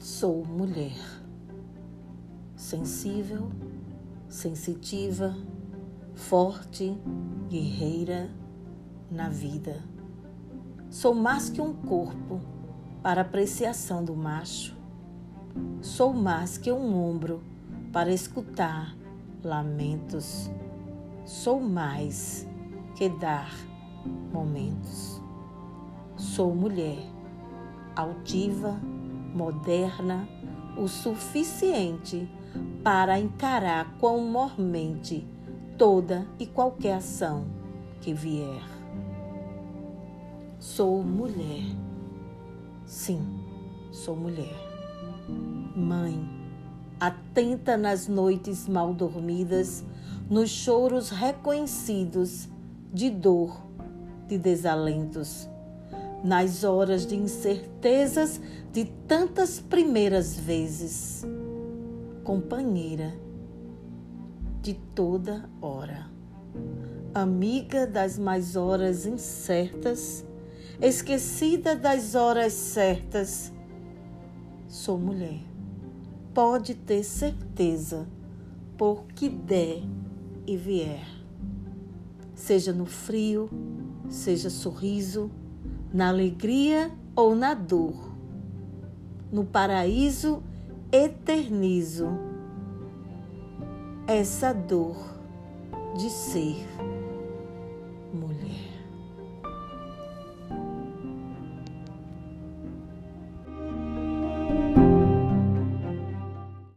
Sou mulher, sensível, sensitiva, forte, guerreira na vida. Sou mais que um corpo para apreciação do macho. Sou mais que um ombro para escutar lamentos. Sou mais que dar momentos. Sou mulher, altiva, moderna o suficiente para encarar com mormente toda e qualquer ação que vier. Sou mulher. Sim, sou mulher. Mãe, atenta nas noites mal dormidas, nos choros reconhecidos de dor, de desalentos nas horas de incertezas de tantas primeiras vezes, companheira de toda hora, amiga das mais horas incertas, esquecida das horas certas. Sou mulher, pode ter certeza, por que der e vier. Seja no frio, seja sorriso, na alegria ou na dor. No paraíso eternizo essa dor de ser mulher.